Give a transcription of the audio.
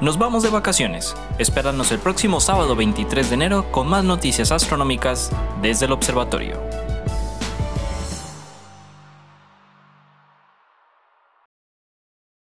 Nos vamos de vacaciones. Espéranos el próximo sábado 23 de enero con más noticias astronómicas desde el observatorio.